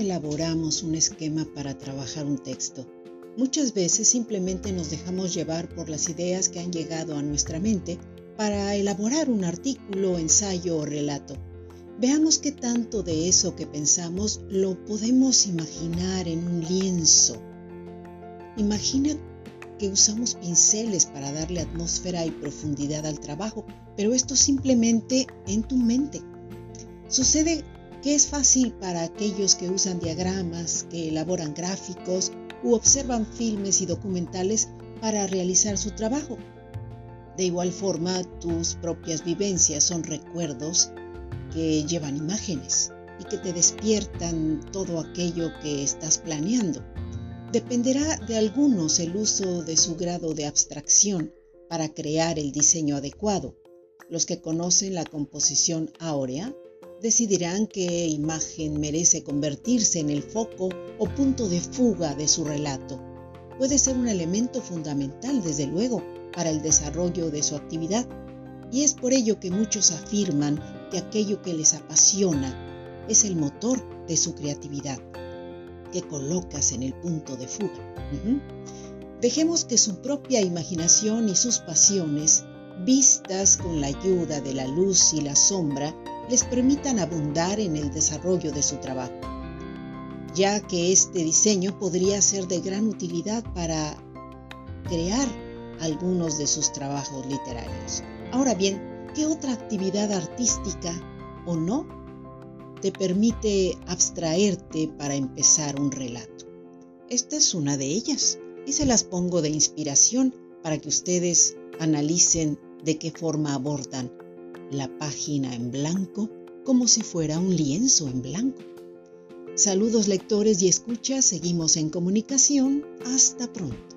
elaboramos un esquema para trabajar un texto. Muchas veces simplemente nos dejamos llevar por las ideas que han llegado a nuestra mente para elaborar un artículo, ensayo o relato. Veamos qué tanto de eso que pensamos lo podemos imaginar en un lienzo. Imagina que usamos pinceles para darle atmósfera y profundidad al trabajo, pero esto simplemente en tu mente. Sucede que es fácil para aquellos que usan diagramas, que elaboran gráficos u observan filmes y documentales para realizar su trabajo. De igual forma, tus propias vivencias son recuerdos que llevan imágenes y que te despiertan todo aquello que estás planeando. Dependerá de algunos el uso de su grado de abstracción para crear el diseño adecuado. Los que conocen la composición áurea decidirán qué imagen merece convertirse en el foco o punto de fuga de su relato. Puede ser un elemento fundamental, desde luego, para el desarrollo de su actividad, y es por ello que muchos afirman que aquello que les apasiona es el motor de su creatividad, que colocas en el punto de fuga. Dejemos que su propia imaginación y sus pasiones, vistas con la ayuda de la luz y la sombra, les permitan abundar en el desarrollo de su trabajo, ya que este diseño podría ser de gran utilidad para crear algunos de sus trabajos literarios. Ahora bien, ¿qué otra actividad artística o no te permite abstraerte para empezar un relato? Esta es una de ellas y se las pongo de inspiración para que ustedes analicen de qué forma abordan la página en blanco como si fuera un lienzo en blanco. Saludos lectores y escuchas, seguimos en comunicación. Hasta pronto.